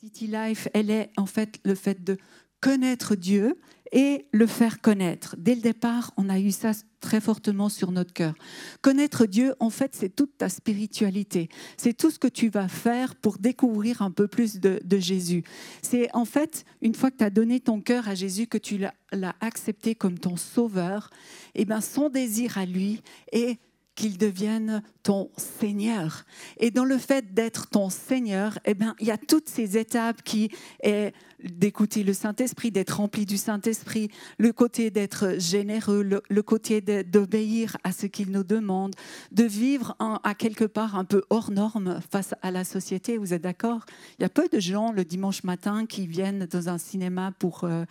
City Life, elle est en fait le fait de connaître Dieu et le faire connaître. Dès le départ, on a eu ça très fortement sur notre cœur. Connaître Dieu, en fait, c'est toute ta spiritualité. C'est tout ce que tu vas faire pour découvrir un peu plus de, Jésus. C'est en fait, une fois que tu as donné ton cœur à Jésus, que tu l'as accepté comme ton sauveur, et eh ben son désir à lui est qu'il devienne ton Seigneur. Et dans le fait d'être ton Seigneur, eh bien, il y a toutes ces étapes qui est d'écouter le Saint-Esprit, d'être rempli du Saint-Esprit, le côté d'être généreux, le, côté d'obéir à ce qu'il nous demande, de vivre à quelque part un peu hors norme face à la société. Vous êtes d'accord? Il y a peu de gens le dimanche matin qui viennent dans un cinéma pour... Euh,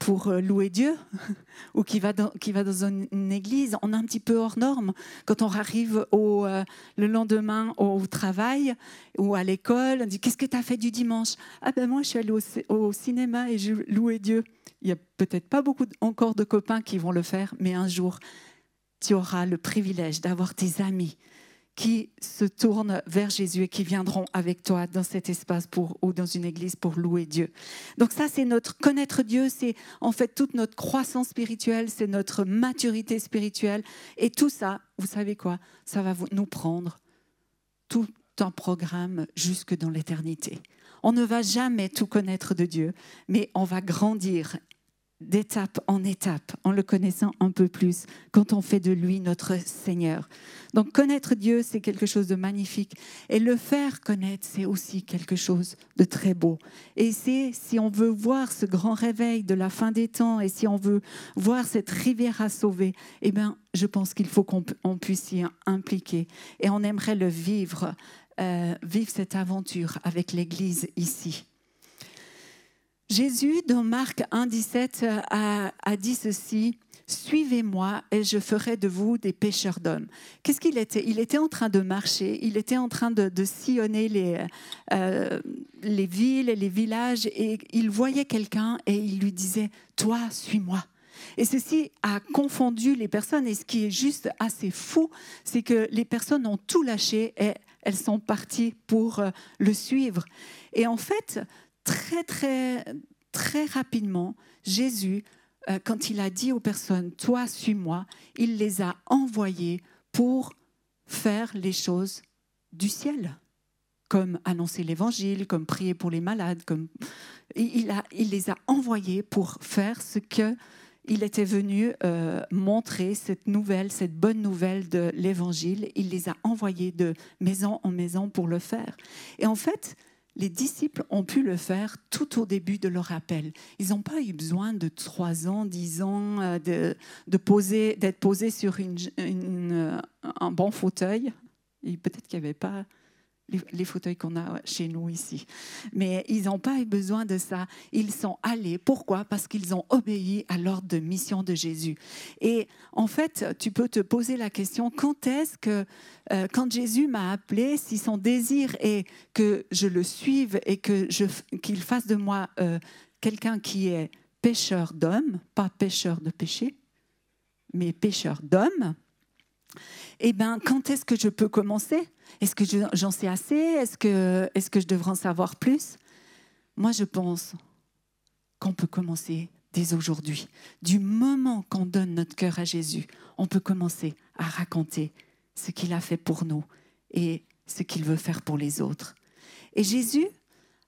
pour euh, louer Dieu ou qui va, dans, qui va dans une, église, on est un petit peu hors norme. Quand on arrive au, euh, le lendemain au travail ou à l'école, on dit Qu'est-ce que tu as fait du dimanche? Ah ben moi, je suis allé au, cinéma et j'ai loué Dieu. Il n'y a peut-être pas beaucoup encore de copains qui vont le faire, mais un jour, tu auras le privilège d'avoir tes amis qui se tournent vers Jésus et qui viendront avec toi dans cet espace ou dans une église pour louer Dieu. Donc ça, c'est notre connaître Dieu, c'est en fait toute notre croissance spirituelle, c'est notre maturité spirituelle. Et tout ça, vous savez quoi? Ça va nous prendre tout un programme jusque dans l'éternité. On ne va jamais tout connaître de Dieu, mais on va grandir d'étape en étape, en le connaissant un peu plus, quand on fait de lui notre Seigneur. Donc connaître Dieu, c'est quelque chose de magnifique. Et le faire connaître, c'est aussi quelque chose de très beau. Et c'est, si on veut voir ce grand réveil de la fin des temps, et si on veut voir cette rivière à sauver, eh bien, je pense qu'il faut qu'on puisse s'y impliquer. Et on aimerait le vivre, euh, vivre cette aventure avec l'Église ici. Jésus, dans Marc 1, 17, a, dit ceci. Suivez-moi et je ferai de vous des pêcheurs d'hommes. Qu'est-ce qu'il était? Il était en train de marcher, il était en train de, sillonner les, euh, les villes et les villages et il voyait quelqu'un et il lui disait, toi, suis-moi. Et ceci a confondu les personnes. Et ce qui est juste assez fou, c'est que les personnes ont tout lâché et elles sont parties pour euh, le suivre. Et en fait, très, très, très rapidement, Jésus, euh, quand il a dit aux personnes, toi, suis-moi, il les a envoyés pour faire les choses du ciel, comme annoncer l'évangile, comme prier pour les malades, comme il, a, il les a envoyés pour faire ce que il était venu euh, montrer cette nouvelle, cette bonne nouvelle de l'évangile. Il les a envoyés de maison en maison pour le faire. Et en fait, les disciples ont pu le faire tout au début de leur appel. Ils n'ont pas eu besoin de trois ans, dix ans, euh, de, de poser, d'être posés sur euh, un bon fauteuil. Peut-être qu'il n'y avait pas les, fauteuils qu'on a chez nous ici. Mais ils n'ont pas eu besoin de ça. Ils sont allés. Pourquoi? Parce qu'ils ont obéi à l'ordre de mission de Jésus. Et en fait, tu peux te poser la question, quand est-ce que, euh, quand Jésus m'a appelé, si son désir est que je le suive et que qu'il fasse de moi euh, quelqu'un qui est pêcheur d'hommes, pas pêcheur de péché, mais pêcheur d'hommes, eh bien, quand est-ce que je peux commencer? Est-ce que j'en sais assez? Est-ce que, est que je devrais en savoir plus? Moi, je pense qu'on peut commencer dès aujourd'hui. Du moment qu'on donne notre cœur à Jésus, on peut commencer à raconter ce qu'il a fait pour nous et ce qu'il veut faire pour les autres. Et Jésus,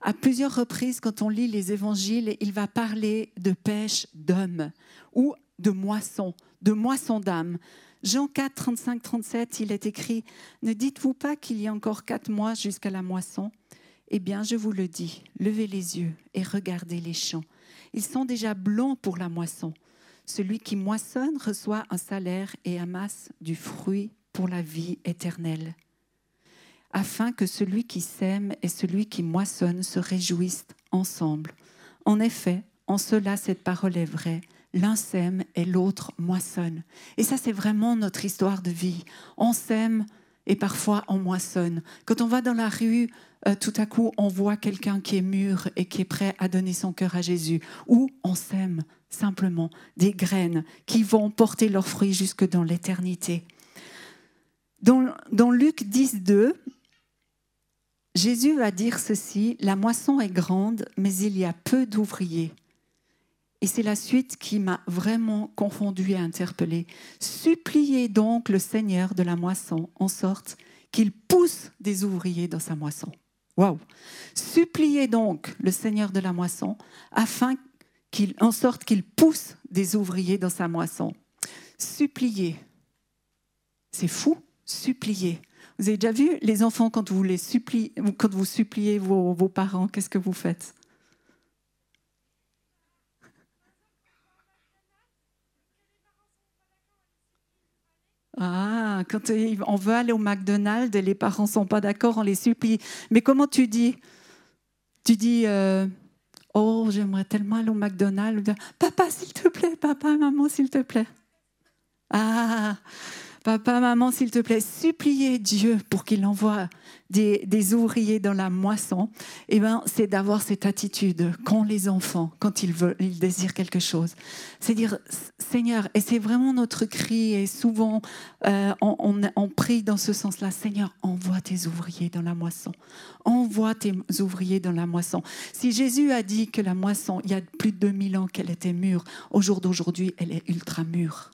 à plusieurs reprises, quand on lit les évangiles, il va parler de pêche d'hommes ou de moisson, de moisson d'âmes. Jean 4, 35, 37, il est écrit, Ne dites-vous pas qu'il y a encore quatre mois jusqu'à la moisson? Eh bien, je vous le dis, levez les yeux et regardez les champs. Ils sont déjà blancs pour la moisson. Celui qui moissonne reçoit un salaire et amasse du fruit pour la vie éternelle, afin que celui qui sème et celui qui moissonne se réjouissent ensemble. En effet, en cela cette parole est vraie l'un sème et l'autre moissonne. Et ça, c'est vraiment notre histoire de vie. On sème et parfois on moissonne. Quand on va dans la rue, euh, tout à coup, on voit quelqu'un qui est mûr et qui est prêt à donner son cœur à Jésus. Ou on sème simplement des graines qui vont porter leurs fruits jusque dans l'éternité. Dans, dans Luc 10, 2, Jésus va dire ceci, la moisson est grande, mais il y a peu d'ouvriers. Et c'est la suite qui m'a vraiment confondu et interpellée. Suppliez donc le Seigneur de la moisson en sorte qu'il pousse des ouvriers dans sa moisson. Waouh Suppliez donc le Seigneur de la moisson afin qu'il, en sorte qu'il pousse des ouvriers dans sa moisson. Suppliez. C'est fou, suppliez. Vous avez déjà vu les enfants quand vous suppliez, vos parents, qu'est-ce que vous faites? Ah, quand on veut aller au McDonald's et les parents ne sont pas d'accord, on les supplie. Mais comment tu dis? Tu dis euh, Oh, j'aimerais tellement aller au McDonald's. Papa, s'il te plaît, papa, maman, s'il te plaît. Ah, Papa, maman, s'il te plaît, suppliez Dieu pour qu'il envoie des, ouvriers dans la moisson. Eh ben, c'est d'avoir cette attitude qu'ont les enfants quand ils veulent, ils désirent quelque chose. C'est dire, Seigneur, et c'est vraiment notre cri, et souvent euh, on, on prie dans ce sens-là, Seigneur, envoie tes ouvriers dans la moisson. Envoie tes ouvriers dans la moisson. Si Jésus a dit que la moisson, il y a plus de 2000 ans qu'elle était mûre, au jour d'aujourd'hui, elle est ultra mûre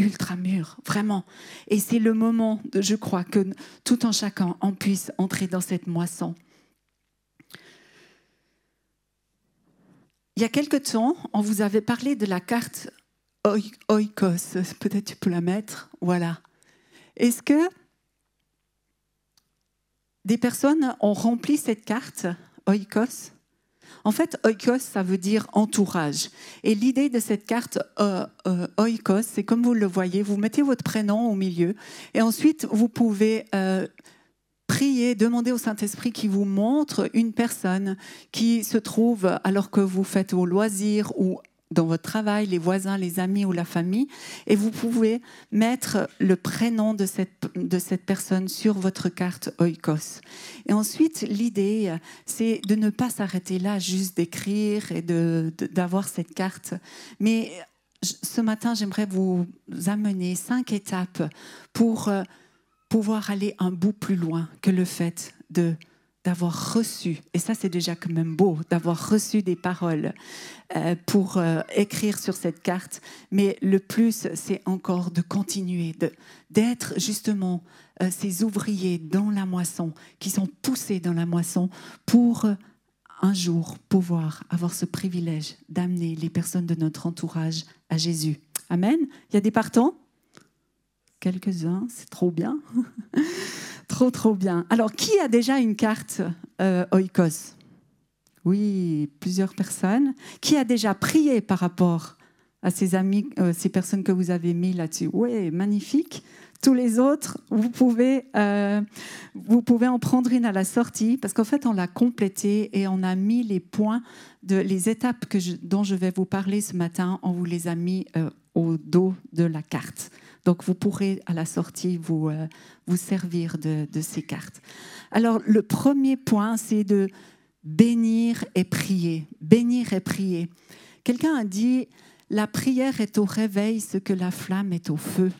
ultra mûr, vraiment. Et c'est le moment, je crois, que tout en chacun, on puisse entrer dans cette moisson. Il y a quelque temps, on vous avait parlé de la carte Oikos. Peut-être tu peux la mettre. Voilà. Est-ce que des personnes ont rempli cette carte Oikos? En fait, oikos, ça veut dire entourage. Et l'idée de cette carte euh, euh, oikos, c'est comme vous le voyez, vous mettez votre prénom au milieu et ensuite vous pouvez euh, prier, demander au Saint-Esprit qui vous montre une personne qui se trouve alors que vous faites au loisir ou dans votre travail, les voisins, les amis ou la famille, et vous pouvez mettre le prénom de cette, de cette personne sur votre carte Oikos. Et ensuite, l'idée, c'est de ne pas s'arrêter là, juste d'écrire et d'avoir cette carte. Mais ce matin, j'aimerais vous amener cinq étapes pour euh, pouvoir aller un bout plus loin que le fait de d'avoir reçu, et ça c'est déjà quand même beau, d'avoir reçu des paroles euh, pour euh, écrire sur cette carte, mais le plus c'est encore de continuer, d'être justement euh, ces ouvriers dans la moisson, qui sont poussés dans la moisson pour un jour pouvoir avoir ce privilège d'amener les personnes de notre entourage à Jésus. Amen. Il y a des partants? Quelques-uns, c'est trop bien. Trop, trop bien. Alors, qui a déjà une carte euh, Oikos? Oui, plusieurs personnes. Qui a déjà prié par rapport à ces amis, euh, ces personnes que vous avez mis là-dessus? Oui, magnifique. Tous les autres, vous pouvez, euh, vous pouvez en prendre une à la sortie parce qu'en fait, on l'a complété et on a mis les points, de, les étapes que dont je vais vous parler ce matin, on vous les a mis au dos de la carte. Donc, vous pourrez à la sortie vous, euh, vous servir de, ces cartes. Alors, le premier point, c'est de bénir et prier. Bénir et prier. Quelqu'un a dit, la prière est au réveil ce que la flamme est au feu.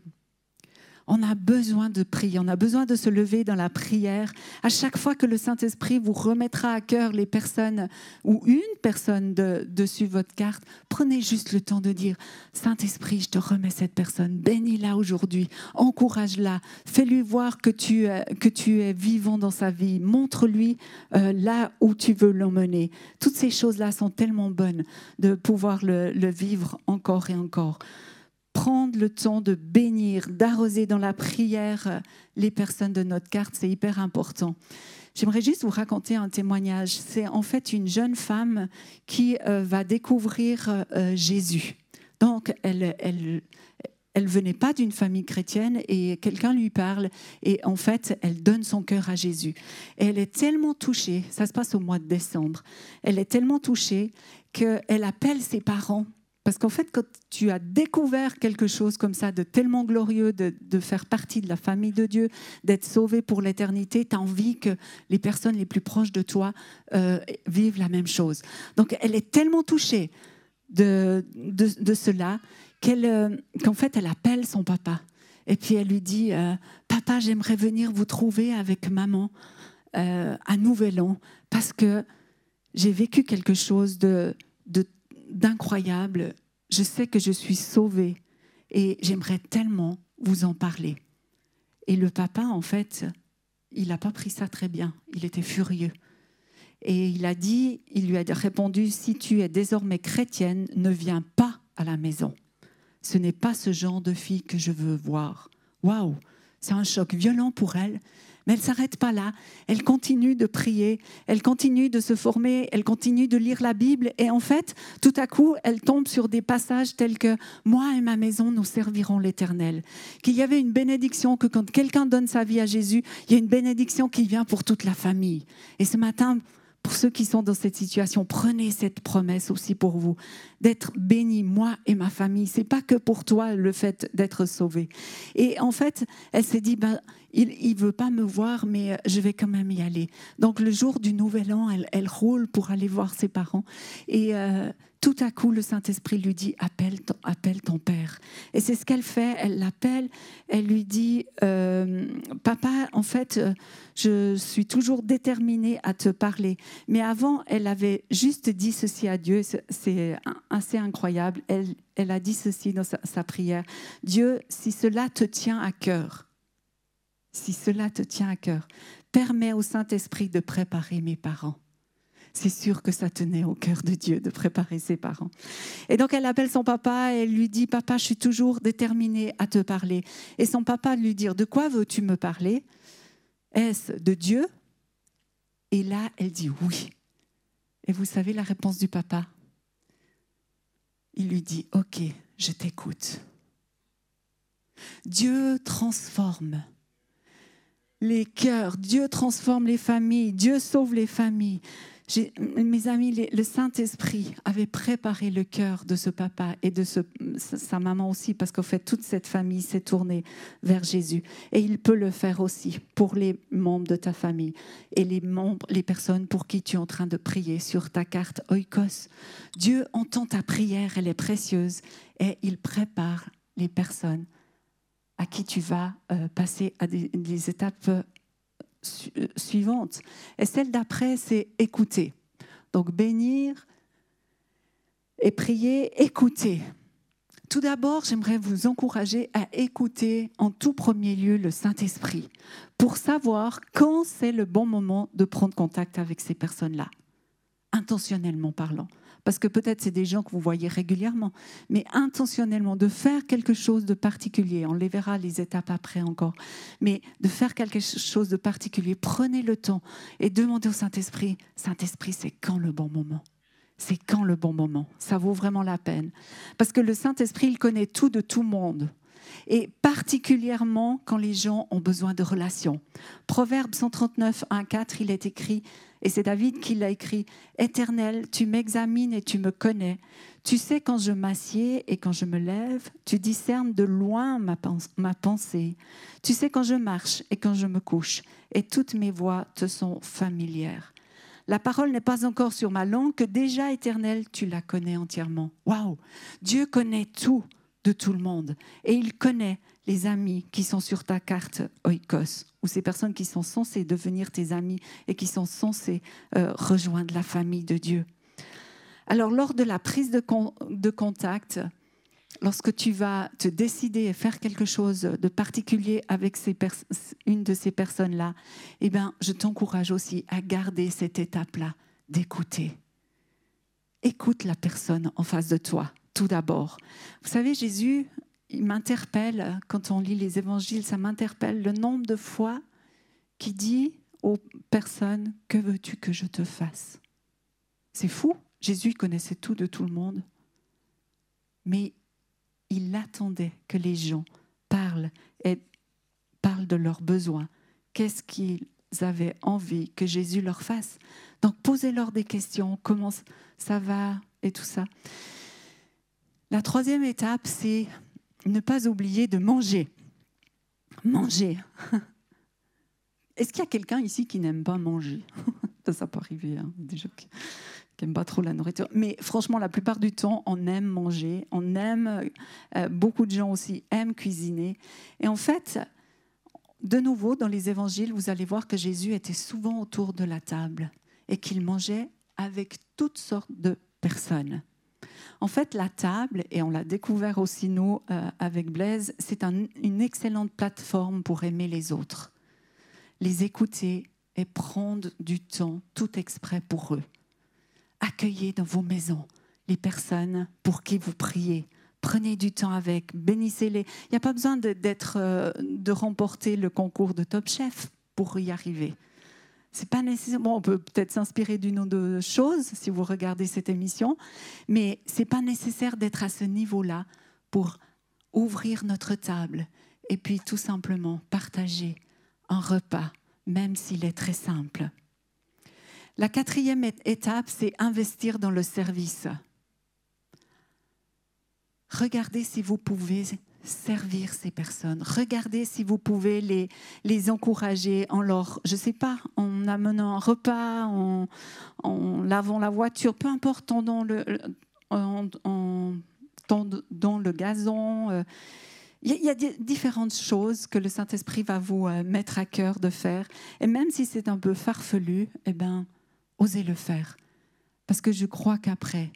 On a besoin de prier, on a besoin de se lever dans la prière. À chaque fois que le Saint-Esprit vous remettra à cœur les personnes ou une personne de, dessus votre carte, prenez juste le temps de dire Saint-Esprit, je te remets cette personne, bénis-la aujourd'hui, encourage-la, fais-lui voir que tu, que tu es vivant dans sa vie, montre-lui euh, là où tu veux l'emmener. Toutes ces choses-là sont tellement bonnes de pouvoir le vivre encore et encore prendre le temps de bénir, d'arroser dans la prière euh, les personnes de notre carte, c'est hyper important. J'aimerais juste vous raconter un témoignage. C'est en fait une jeune femme qui euh, va découvrir euh, Jésus. Donc, elle, elle, elle venait pas d'une famille chrétienne et quelqu'un lui parle et en fait, elle donne son cœur à Jésus. Elle est tellement touchée, ça se passe au mois de décembre, elle est tellement touchée qu'elle appelle ses parents parce qu'en fait, quand tu as découvert quelque chose comme ça, de tellement glorieux, de, faire partie de la famille de Dieu, d'être sauvé pour l'éternité, tu as envie que les personnes les plus proches de toi euh, vivent la même chose. Donc, elle est tellement touchée de, de, cela qu'elle, euh, qu'en fait, elle appelle son papa. Et puis, elle lui dit, euh, Papa, j'aimerais venir vous trouver avec maman. un nouvel an parce que j'ai vécu quelque chose de, d'incroyable. Je sais que je suis sauvée et j'aimerais tellement vous en parler. Et le papa, en fait, il n'a pas pris ça très bien. Il était furieux. Et il a dit, il lui a répondu, si tu es désormais chrétienne, ne viens pas à la maison. Ce n'est pas ce genre de fille que je veux voir. Waouh, c'est un choc violent pour elle. Mais elle s'arrête pas là. Elle continue de prier, elle continue de se former, elle continue de lire la Bible. Et en fait, tout à coup, elle tombe sur des passages tels que Moi et ma maison, nous servirons l'Éternel. Qu'il y avait une bénédiction, que quand quelqu'un donne sa vie à Jésus, il y a une bénédiction qui vient pour toute la famille. Et ce matin, pour ceux qui sont dans cette situation, prenez cette promesse aussi pour vous, d'être béni, moi et ma famille. C'est pas que pour toi le fait d'être sauvé. Et en fait, elle s'est dit, ben, il ne veut pas me voir, mais je vais quand même y aller. Donc le jour du Nouvel An, elle, elle roule pour aller voir ses parents. Et euh, tout à coup, le Saint-Esprit lui dit appelle ton, appelle ton père. Et c'est ce qu'elle fait. Elle l'appelle. Elle lui dit euh, Papa, en fait, je suis toujours déterminée à te parler. Mais avant, elle avait juste dit ceci à Dieu. C'est assez incroyable. Elle, elle a dit ceci dans sa, sa prière Dieu, si cela te tient à cœur, si cela te tient à cœur, permets au Saint-Esprit de préparer mes parents c'est sûr que ça tenait au cœur de Dieu de préparer ses parents. Et donc elle appelle son papa et elle lui dit, papa, je suis toujours déterminée à te parler. Et son papa lui dit, de quoi veux-tu me parler? Est-ce de Dieu? Et là, elle dit oui. Et vous savez la réponse du papa? Il lui dit, ok, je t'écoute. Dieu transforme les cœurs, Dieu transforme les familles, Dieu sauve les familles mes amis, le Saint-Esprit avait préparé le cœur de ce papa et de sa maman aussi, parce qu'en fait, toute cette famille s'est tournée vers Jésus. Et il peut le faire aussi pour les membres de ta famille et les personnes pour qui tu es en train de prier sur ta carte Oikos. Dieu entend ta prière, elle est précieuse, et il prépare les personnes à qui tu vas euh, passer à des, des étapes euh, suivante. Et celle d'après, c'est écouter. Donc bénir et prier, écouter. Tout d'abord, j'aimerais vous encourager à écouter en tout premier lieu le Saint-Esprit pour savoir quand c'est le bon moment de prendre contact avec ces personnes-là, intentionnellement parlant parce que peut-être c'est des gens que vous voyez régulièrement, mais intentionnellement de faire quelque chose de particulier, on les verra les étapes après encore, mais de faire quelque chose de particulier, prenez le temps et demandez au Saint-Esprit, Saint-Esprit, c'est quand le bon moment? C'est quand le bon moment? Ça vaut vraiment la peine? Parce que le Saint-Esprit, il connaît tout de tout monde. Et particulièrement quand les gens ont besoin de relations. Proverbe 139, 1, 4, il est écrit et c'est David qui l'a écrit. Éternel, tu m'examines et tu me connais. Tu sais quand je m'assieds et quand je me lève. Tu discernes de loin ma, ma pensée. Tu sais quand je marche et quand je me couche. Et toutes mes voix te sont familières. La parole n'est pas encore sur ma langue que déjà, Éternel, tu la connais entièrement. Waouh Dieu connaît tout de tout le monde. Et il connaît les amis qui sont sur ta carte Oikos, ou ces personnes qui sont censées devenir tes amis et qui sont censées euh, rejoindre la famille de Dieu. Alors, lors de la prise de, contact, lorsque tu vas te décider à faire quelque chose de particulier avec une de ces personnes-là, eh bien, je t'encourage aussi à garder cette étape-là d'écouter. Écoute la personne en face de toi tout d'abord. Vous savez, Jésus, il m'interpelle, quand on lit les évangiles, ça m'interpelle le nombre de fois qu'il dit aux personnes, que veux-tu que je te fasse? C'est fou, Jésus connaissait tout de tout le monde, mais il attendait que les gens parlent et parlent de leurs besoins. Qu'est-ce qu'ils avaient envie que Jésus leur fasse? Donc posez-leur des questions, comment ça va? Et tout ça. La troisième étape, c'est ne pas oublier de manger. Manger. Est-ce qu'il y a quelqu'un ici qui n'aime pas manger? Ça peut arriver, hein, gens qui n'aiment pas trop la nourriture. Mais franchement, la plupart du temps, on aime manger, on aime, euh, beaucoup de gens aussi aiment cuisiner. Et en fait, de nouveau, dans les évangiles, vous allez voir que Jésus était souvent autour de la table et qu'il mangeait avec toutes sortes de personnes. En fait, la table, et on l'a découvert aussi nous euh, avec Blaise, c'est une excellente plateforme pour aimer les autres, les écouter et prendre du temps tout exprès pour eux. Accueillez dans vos maisons les personnes pour qui vous priez, Prenez du temps avec, bénissez-les. Il n'y a pas besoin d'être, euh, de remporter le concours de Top Chef pour y arriver. C'est pas nécessaire. on peut peut-être s'inspirer d'une ou deux choses si vous regardez cette émission, mais c'est pas nécessaire d'être à ce niveau-là pour ouvrir notre table et puis tout simplement partager un repas, même s'il est très simple. La quatrième étape, c'est investir dans le service. Regardez si vous pouvez servir ces personnes. Regardez si vous pouvez les, les encourager en leur, je sais pas, en amenant un repas, en, en lavant la voiture, peu importe, tendant le, en, en dans le gazon. Euh. Il y a différentes choses que le Saint-Esprit va vous euh, mettre à cœur de faire. Et même si c'est un peu farfelu, eh ben, osez le faire. Parce que je crois qu'après,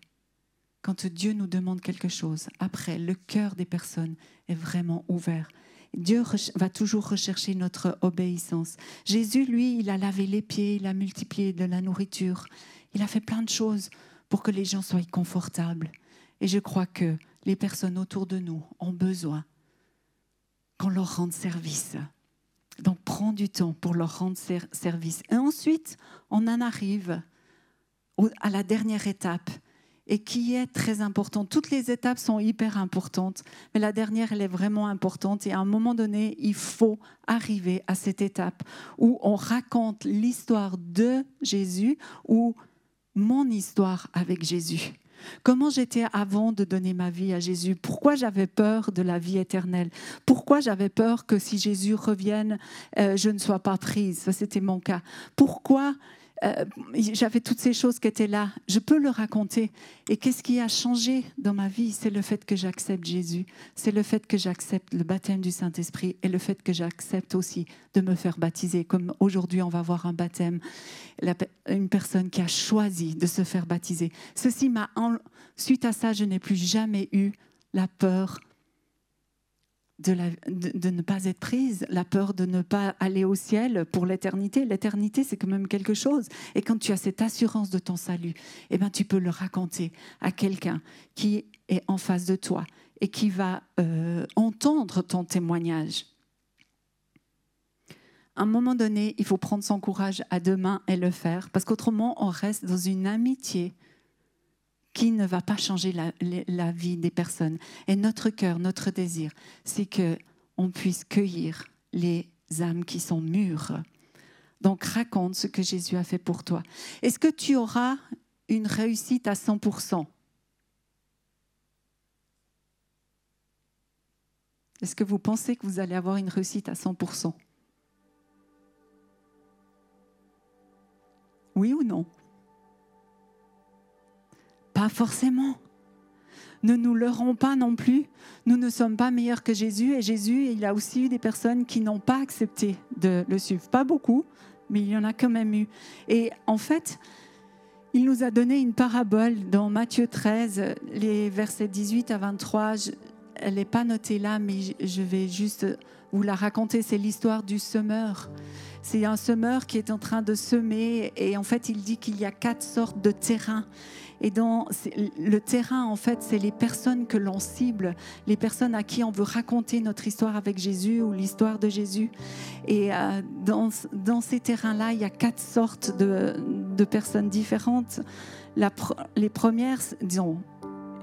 quand Dieu nous demande quelque chose, après, le cœur des personnes est vraiment ouvert. Dieu va toujours rechercher notre obéissance. Jésus, lui, il a lavé les pieds, il a multiplié de la nourriture, il a fait plein de choses pour que les gens soient confortables. Et je crois que les personnes autour de nous ont besoin qu'on leur rende service. Donc prends du temps pour leur rendre service. Et ensuite, on en arrive à la dernière étape et qui est très importante. Toutes les étapes sont hyper importantes, mais la dernière, elle est vraiment importante. Et à un moment donné, il faut arriver à cette étape où on raconte l'histoire de Jésus ou mon histoire avec Jésus. Comment j'étais avant de donner ma vie à Jésus? Pourquoi j'avais peur de la vie éternelle? Pourquoi j'avais peur que si Jésus revienne, euh, je ne sois pas prise? Ça, c'était mon cas. Pourquoi euh, j'avais toutes ces choses qui étaient là. Je peux le raconter. Et qu'est-ce qui a changé dans ma vie? C'est le fait que j'accepte Jésus. C'est le fait que j'accepte le baptême du Saint-Esprit et le fait que j'accepte aussi de me faire baptiser. Comme aujourd'hui, on va voir un baptême, une personne qui a choisi de se faire baptiser. Ceci m'a, suite à ça, je n'ai plus jamais eu la peur de, ne pas être prise, la peur de ne pas aller au ciel pour l'éternité. L'éternité, c'est quand même quelque chose. Et quand tu as cette assurance de ton salut, eh ben, tu peux le raconter à quelqu'un qui est en face de toi et qui va euh, entendre ton témoignage. À un moment donné, il faut prendre son courage à deux mains et le faire, parce qu'autrement, on reste dans une amitié qui ne va pas changer la, vie des personnes. Et notre cœur, notre désir, c'est que on puisse cueillir les âmes qui sont mûres. Donc raconte ce que Jésus a fait pour toi. Est-ce que tu auras une réussite à 100% Est-ce que vous pensez que vous allez avoir une réussite à 100% Oui ou non? Pas forcément. Ne nous leurrons pas non plus. Nous ne sommes pas meilleurs que Jésus et Jésus, il a aussi eu des personnes qui n'ont pas accepté de le suivre. Pas beaucoup, mais il y en a quand même eu. Et en fait, il nous a donné une parabole dans Matthieu 13, les versets 18 à 23. elle n'est pas notée là, mais je vais juste vous la raconter. C'est l'histoire du semeur. C'est un semeur qui est en train de semer et en fait, il dit qu'il y a quatre sortes de terrains. Et dans le terrain, en fait, c'est les personnes que l'on cible, les personnes à qui on veut raconter notre histoire avec Jésus ou l'histoire de Jésus. Et euh, dans, ces terrains-là, il y a quatre sortes de, personnes différentes. Les premières, disons,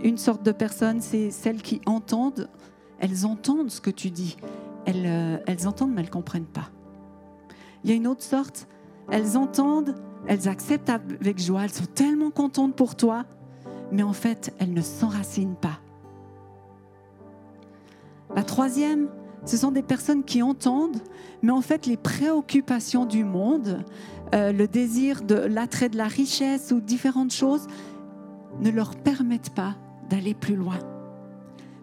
une sorte de personnes, c'est celles qui entendent. Elles entendent ce que tu dis. Elles, euh, elles entendent, mais elles ne comprennent pas. Il y a une autre sorte. Elles entendent, elles acceptent avec joie, elles sont tellement contentes pour toi, mais en fait, elles ne s'enracinent pas. La troisième, ce sont des personnes qui entendent, mais en fait, les préoccupations du monde, euh, le désir de l'attrait de la richesse ou différentes choses ne leur permettent pas d'aller plus loin.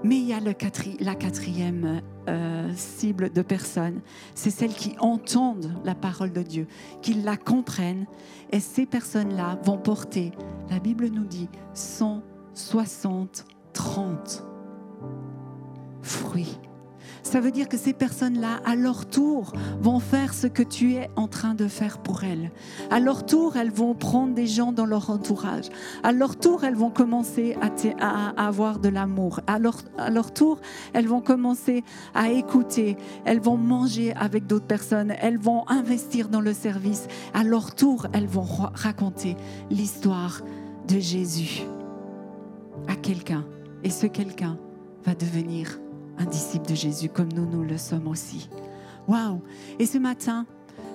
Mais il y a la quatrième euh, cible de personnes, c'est celles qui entendent la parole de Dieu, qui la comprennent. Et ces personnes-là vont porter, la Bible nous dit, 160, 30 fruits. Ça veut dire que ces personnes-là, à leur tour, vont faire ce que tu es en train de faire pour elles. À leur tour, elles vont prendre des gens dans leur entourage. À leur tour, elles vont commencer à, avoir de l'amour. À leur, à leur tour, elles vont commencer à écouter. Elles vont manger avec d'autres personnes. Elles vont investir dans le service. À leur tour, elles vont ra- raconter l'histoire de Jésus à quelqu'un. Et ce quelqu'un va devenir un disciple de Jésus comme nous, nous le sommes aussi. Waouh Et ce matin,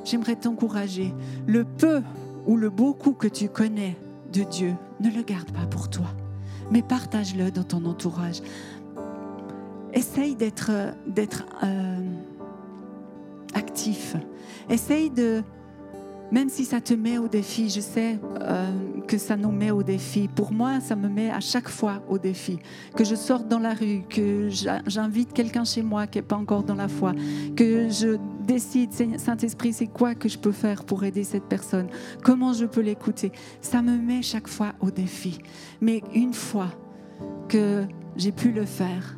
j'aimerais t'encourager. Le peu ou le beaucoup que tu connais de Dieu, ne le garde pas pour toi, mais partage-le dans ton entourage. Essaye d'être euh, actif. Essaye de, même si ça te met au défi, je sais euh, que ça nous met au défi. Pour moi, ça me met à chaque fois au défi. Que je sorte dans la rue, que j'invite quelqu'un chez moi qui n'est pas encore dans la foi, que je décide, Saint-Esprit, c'est quoi que je peux faire pour aider cette personne? Comment je peux l'écouter? Ça me met chaque fois au défi. Mais une fois que j'ai pu le faire,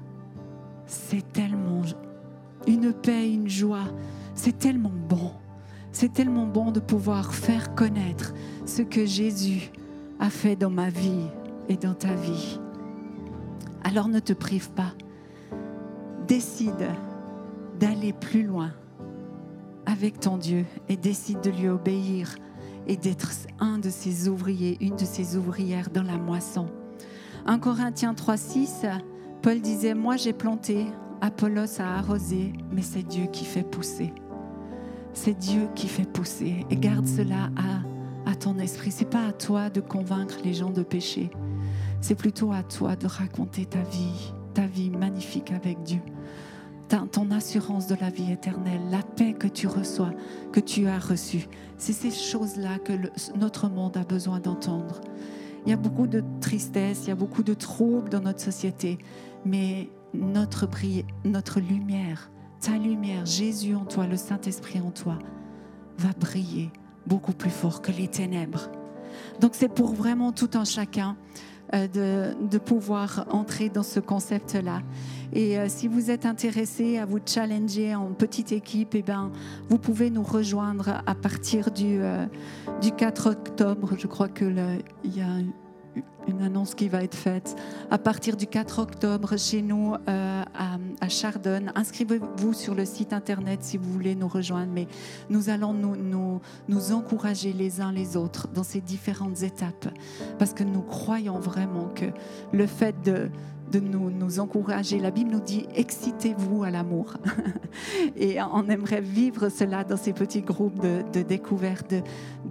c'est tellement une paix, une joie. C'est tellement bon. C'est tellement bon de pouvoir faire connaître ce que Jésus a fait dans ma vie et dans ta vie. Alors ne te prive pas. Décide d'aller plus loin avec ton Dieu et décide de lui obéir et d'être un de ses ouvriers, une de ses ouvrières dans la moisson. 1 Corinthiens 3,6, Paul disait Moi j'ai planté, Apollos a arrosé, mais c'est Dieu qui fait pousser. C'est Dieu qui fait pousser. Et garde cela à, à ton esprit. C'est pas à toi de convaincre les gens de pécher. C'est plutôt à toi de raconter ta vie, ta vie magnifique avec Dieu. Ton assurance de la vie éternelle, la paix que tu reçois, que tu as reçue. C'est ces choses-là que notre monde a besoin d'entendre. Il y a beaucoup de tristesse, il y a beaucoup de troubles dans notre société, mais notre, bri- notre lumière, ta lumière, Jésus en toi, le Saint-Esprit en toi, va briller beaucoup plus fort que les ténèbres. Donc c'est pour vraiment tout un chacun euh, de, de pouvoir entrer dans ce concept-là. Et euh, si vous êtes intéressé à vous challenger en petite équipe, eh ben, vous pouvez nous rejoindre à partir du, euh, du 4 octobre. Je crois qu'il y a une annonce qui va être faite à partir du 4 octobre chez nous euh, à, à. Inscrivez-vous sur le site internet si vous voulez nous rejoindre, mais nous allons nous encourager les uns les autres dans ces différentes étapes parce que nous croyons vraiment que le fait de, de nous, nous encourager, la Bible nous dit excitez-vous à l'amour. Et on aimerait vivre cela dans ces petits groupes de, découverte,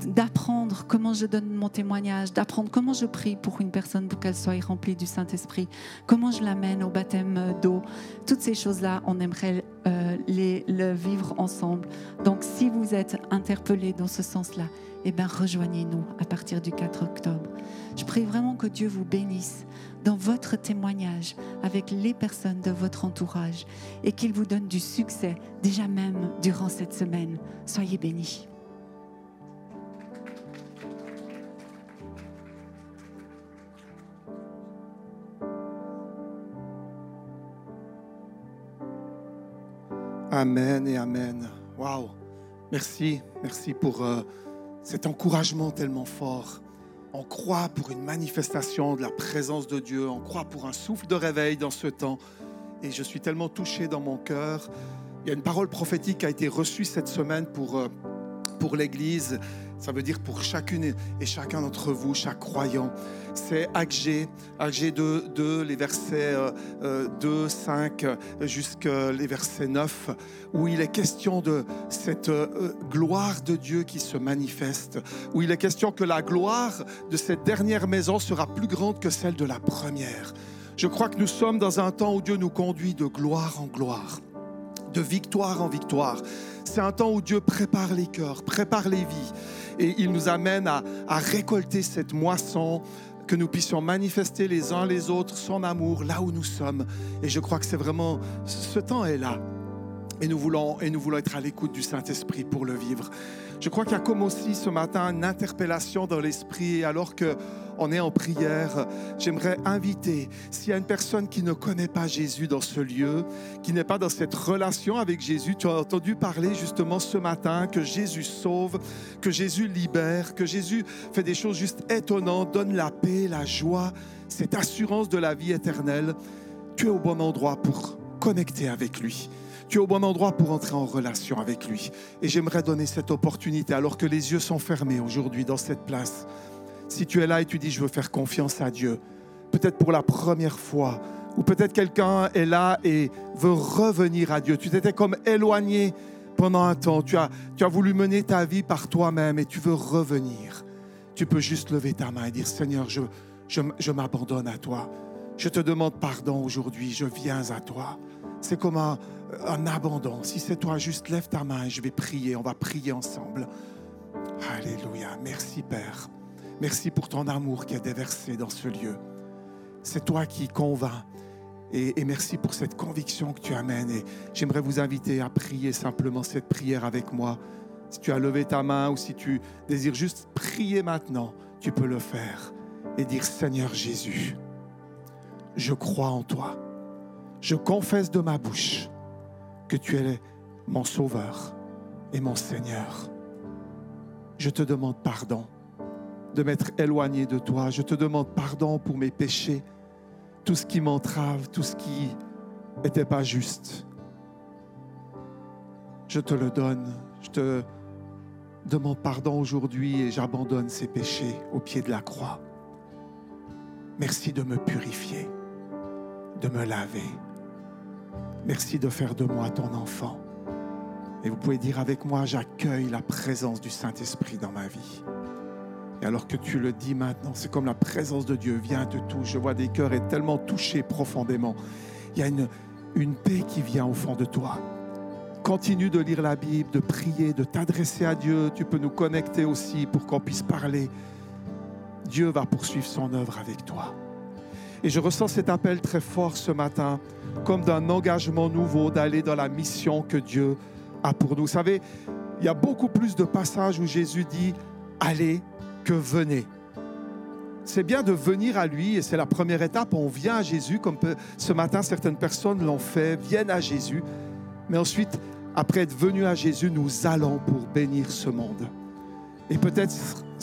d'apprendre comment je donne mon témoignage, d'apprendre comment je prie pour une personne pour qu'elle soit remplie du Saint-Esprit, comment je l'amène au baptême d'eau. Toutes ces choses-là, on aimerait euh, les, le vivre ensemble. Donc si vous êtes interpellé dans ce sens-là, eh bien rejoignez-nous à partir du 4 octobre. Je prie vraiment que Dieu vous bénisse dans votre témoignage avec les personnes de votre entourage et qu'il vous donne du succès déjà même durant cette semaine. Soyez bénis. Amen et Amen. Waouh. Merci, merci pour euh, cet encouragement tellement fort. On croit pour une manifestation de la présence de Dieu. On croit pour un souffle de réveil dans ce temps. Et je suis tellement touché dans mon cœur. Il y a une parole prophétique qui a été reçue cette semaine pour, euh, pour l'Église. Ça veut dire pour chacune et chacun d'entre vous, chaque croyant. C'est Agé, Agé 2, 2, les versets euh, euh, 2, 5 jusqu'à les versets 9, où il est question de cette euh, gloire de Dieu qui se manifeste, où il est question que la gloire de cette dernière maison sera plus grande que celle de la première. Je crois que nous sommes dans un temps où Dieu nous conduit de gloire en gloire de victoire en victoire. C'est un temps où Dieu prépare les cœurs, prépare les vies. Et il nous amène à, récolter cette moisson que nous puissions manifester les uns les autres son amour là où nous sommes. Et je crois que c'est vraiment, ce temps est là. Et nous voulons, et nous voulons être à l'écoute du Saint-Esprit pour le vivre. Je crois qu'il y a comme aussi ce matin une interpellation dans l'esprit. Alors que on est en prière, j'aimerais inviter, s'il y a une personne qui ne connaît pas Jésus dans ce lieu, qui n'est pas dans cette relation avec Jésus, tu as entendu parler justement ce matin que Jésus sauve, que Jésus libère, que Jésus fait des choses juste étonnantes, donne la paix, la joie, cette assurance de la vie éternelle. Tu es au bon endroit pour connecter avec lui. Tu es au bon endroit pour entrer en relation avec lui. Et j'aimerais donner cette opportunité alors que les yeux sont fermés aujourd'hui dans cette place si tu es là et tu dis, je veux faire confiance à Dieu, peut-être pour la première fois, ou peut-être quelqu'un est là et veut revenir à Dieu. Tu t'étais comme éloigné pendant un temps. Tu as, tu as voulu mener ta vie par toi-même et tu veux revenir. Tu peux juste lever ta main et dire, Seigneur, je, je, je m'abandonne à toi. Je te demande pardon aujourd'hui. Je viens à toi. C'est comme un, un abandon. Si c'est toi, juste lève ta main et je vais prier. On va prier ensemble. Alléluia. Merci Père. Merci pour ton amour qui a déversé dans ce lieu. C'est toi qui convainc. Et, et, merci pour cette conviction que tu amènes. Et j'aimerais vous inviter à prier simplement cette prière avec moi. Si tu as levé ta main ou si tu désires juste prier maintenant, tu peux le faire et dire Seigneur Jésus, je crois en toi. Je confesse de ma bouche que tu es mon Sauveur et mon Seigneur. Je te demande pardon de m'être éloigné de toi. Je te demande pardon pour mes péchés, tout ce qui m'entrave, tout ce qui n'était pas juste. Je te le donne. Je te demande pardon aujourd'hui et j'abandonne ces péchés au pied de la croix. Merci de me purifier, de me laver. Merci de faire de moi ton enfant. Et vous pouvez dire avec moi, j'accueille la présence du Saint-Esprit dans ma vie. Et alors que tu le dis maintenant, c'est comme la présence de Dieu vient te toucher. Je vois des cœurs être tellement touchés profondément. Il y a une, une paix qui vient au fond de toi. Continue de lire la Bible, de prier, de t'adresser à Dieu. Tu peux nous connecter aussi pour qu'on puisse parler. Dieu va poursuivre son œuvre avec toi. Et je ressens cet appel très fort ce matin, comme d'un engagement nouveau d'aller dans la mission que Dieu a pour nous. Vous savez, il y a beaucoup plus de passages où Jésus dit, allez que venez. C'est bien de venir à lui et c'est la première étape. On vient à Jésus, comme ce matin certaines personnes l'ont fait, viennent à Jésus. Mais ensuite, après être venus à Jésus, nous allons pour bénir ce monde. Et peut-être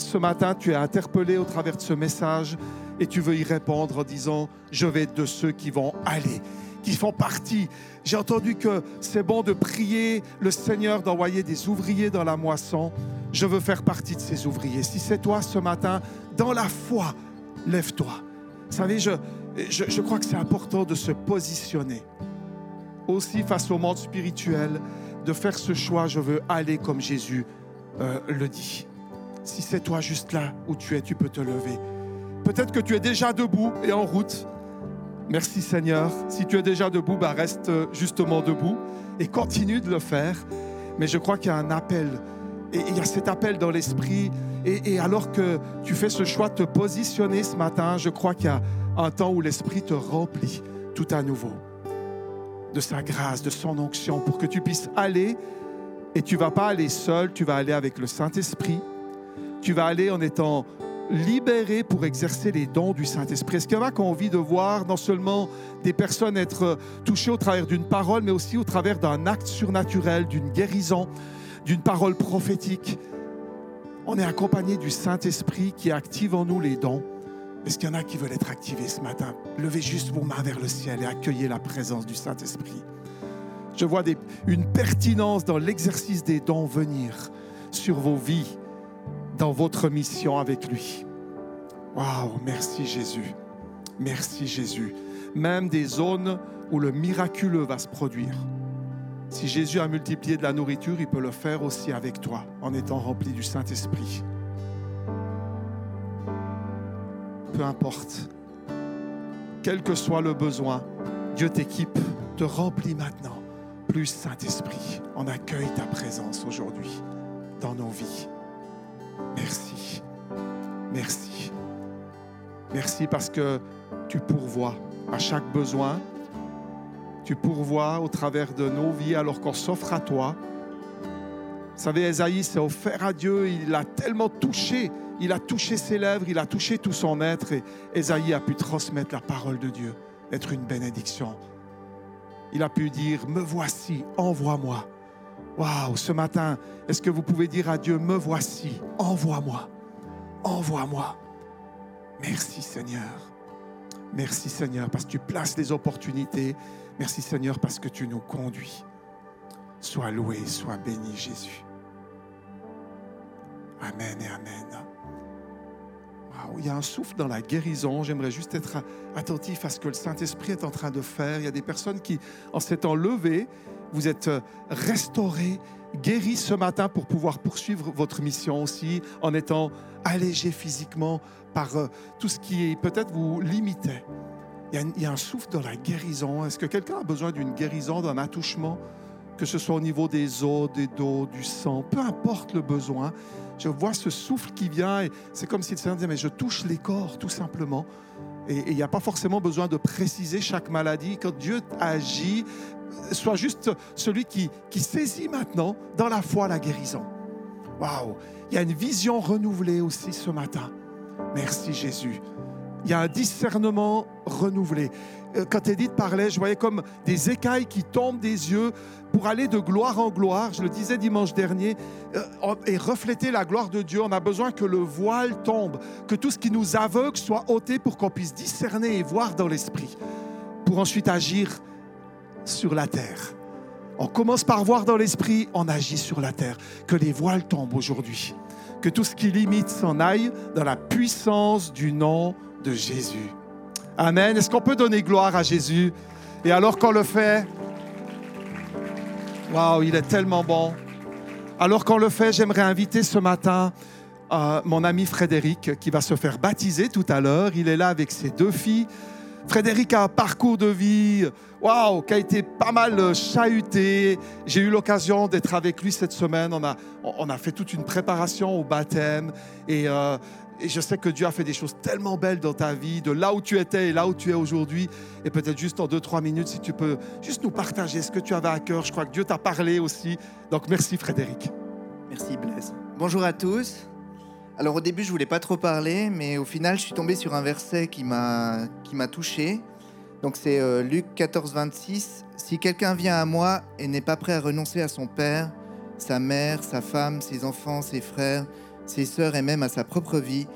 ce matin, tu es interpellé au travers de ce message et tu veux y répondre en disant, je vais être de ceux qui vont aller, qui font partie. J'ai entendu que c'est bon de prier le Seigneur d'envoyer des ouvriers dans la moisson. Je veux faire partie de ces ouvriers. Si c'est toi ce matin, dans la foi, lève-toi. Vous savez, je, je, crois que c'est important de se positionner aussi face au monde spirituel, de faire ce choix, je veux aller comme Jésus euh, le dit. Si c'est toi juste là où tu es, tu peux te lever. Peut-être que tu es déjà debout et en route. Merci Seigneur. Si tu es déjà debout, bah reste justement debout et continue de le faire. Mais je crois qu'il y a un appel. Et il y a cet appel dans l'esprit. Et, et, alors que tu fais ce choix de te positionner ce matin, je crois qu'il y a un temps où l'esprit te remplit tout à nouveau de sa grâce, de son onction, pour que tu puisses aller. Et tu vas pas aller seul, tu vas aller avec le Saint-Esprit. Tu vas aller en étant libéré pour exercer les dons du Saint-Esprit. Est-ce qu'il y en a qui ont envie de voir non seulement des personnes être touchées au travers d'une parole, mais aussi au travers d'un acte surnaturel, d'une guérison, d'une parole prophétique? On est accompagné du Saint-Esprit qui active en nous les dons. Est-ce qu'il y en a qui veulent être activés ce matin? Levez juste vos mains vers le ciel et accueillez la présence du Saint-Esprit. Je vois une pertinence dans l'exercice des dons venir sur vos vies, dans votre mission avec lui. Waouh, merci Jésus. Merci Jésus. Même des zones où le miraculeux va se produire. Si Jésus a multiplié de la nourriture, il peut le faire aussi avec toi en étant rempli du Saint-Esprit. peu importe. Quel que soit le besoin, Dieu t'équipe, te remplit maintenant. Plus Saint-Esprit, on accueille ta présence aujourd'hui dans nos vies. Merci. Merci. Merci parce que tu pourvois à chaque besoin. Tu pourvois au travers de nos vies alors qu'on s'offre à toi. Vous savez, Esaïe s'est offert à Dieu, il a tellement touché, il a touché ses lèvres, il a touché tout son être et Esaïe a pu transmettre la parole de Dieu, être une bénédiction. Il a pu dire, me voici, envoie-moi. Waouh, ce matin, est-ce que vous pouvez dire à Dieu, me voici, envoie-moi, envoie-moi. Merci Seigneur. Merci Seigneur parce que tu places les opportunités. Merci Seigneur parce que tu nous conduis. Sois loué, sois béni Jésus. Amen et Amen. Waouh, il y a un souffle dans la guérison. J'aimerais juste être attentif à ce que le Saint-Esprit est en train de faire. Il y a des personnes qui, en s'étant levées, vous êtes restaurés, guéris ce matin pour pouvoir poursuivre votre mission aussi, en étant allégés physiquement par euh, tout ce qui peut-être vous limitait. Il y, a, un souffle dans la guérison. Est-ce que quelqu'un a besoin d'une guérison, d'un attouchement, que ce soit au niveau des os, des dos, du sang, peu importe le besoin. Je vois ce souffle qui vient et c'est comme si le Seigneur disait, mais je touche les corps tout simplement. Et il n'y a pas forcément besoin de préciser chaque maladie. Quand Dieu agit, sois juste celui qui, qui saisit maintenant dans la foi la guérison. Waouh! Il y a une vision renouvelée aussi ce matin. Merci Jésus. Il y a un discernement renouvelé. Euh, Quand Edith parlait, je voyais comme des écailles qui tombent des yeux pour aller de gloire en gloire. Je le disais dimanche dernier, euh, et refléter la gloire de Dieu. On a besoin que le voile tombe, que tout ce qui nous aveugle soit ôté pour qu'on puisse discerner et voir dans l'esprit, pour ensuite agir sur la terre. On commence par voir dans l'esprit, on agit sur la terre. Que les voiles tombent aujourd'hui. Que tout ce qui limite s'en aille dans la puissance du nom de Jésus. Amen. Est-ce qu'on peut donner gloire à Jésus? Et alors qu'on le fait, waouh, il est tellement bon. Alors qu'on le fait, j'aimerais inviter ce matin euh, mon ami Frédéric qui va se faire baptiser tout à l'heure. Il est là avec ses deux filles. Frédéric a un parcours de vie, waouh, qui a été pas mal chahuté. J'ai eu l'occasion d'être avec lui cette semaine. On a, on a fait toute une préparation au baptême. Et, euh, et je sais que Dieu a fait des choses tellement belles dans ta vie, de là où tu étais et là où tu es aujourd'hui. Et peut-être juste en deux, trois minutes, si tu peux juste nous partager ce que tu avais à cœur. Je crois que Dieu t'a parlé aussi. Donc merci Frédéric. Merci Blaise. Bonjour à tous. Alors au début je voulais pas trop parler, mais au final je suis tombé sur un verset qui m'a qui m'a touché. Donc c'est euh, Luc 14 26. Si quelqu'un vient à moi et n'est pas prêt à renoncer à son père, sa mère, sa femme, ses enfants, ses frères, ses sœurs et même à sa propre vie,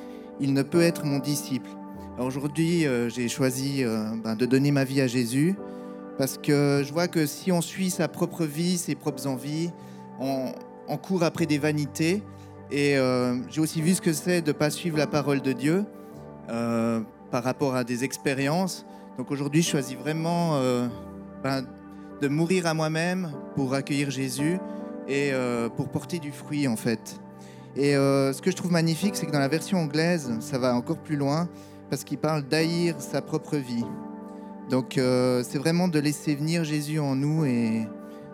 il ne peut être mon disciple. Aujourd'hui euh, j'ai choisi euh, ben, de donner ma vie à Jésus parce que je vois que si on suit sa propre vie, ses propres envies, on, on court après des vanités. Et euh, j'ai aussi vu ce que c'est de ne pas suivre la parole de Dieu euh, par rapport à des expériences. Donc aujourd'hui, je choisis vraiment euh, ben, de mourir à moi-même pour accueillir Jésus et pour porter du fruit en fait. Et ce que je trouve magnifique, c'est que dans la version anglaise, ça va encore plus loin parce qu'il parle d'haïr sa propre vie. Donc c'est vraiment de laisser venir Jésus en nous et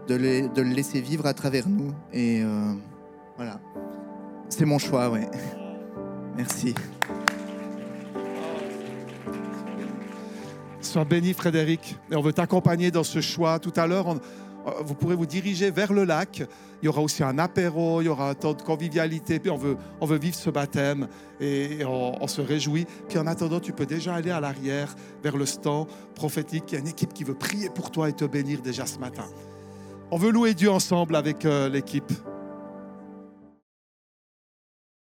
de le, laisser vivre à travers nous. Et voilà. C'est mon choix, ouais. Merci. Sois béni, Frédéric. Et on veut t'accompagner dans ce choix. Tout à l'heure, euh, vous pourrez vous diriger vers le lac. Il y aura aussi un apéro, il y aura un temps de convivialité. Puis on veut, on veut vivre ce baptême et, on se réjouit. Puis en attendant, tu peux déjà aller à l'arrière, vers le stand prophétique. Il y a une équipe qui veut prier pour toi et te bénir déjà ce matin. On veut louer Dieu ensemble avec euh, l'équipe.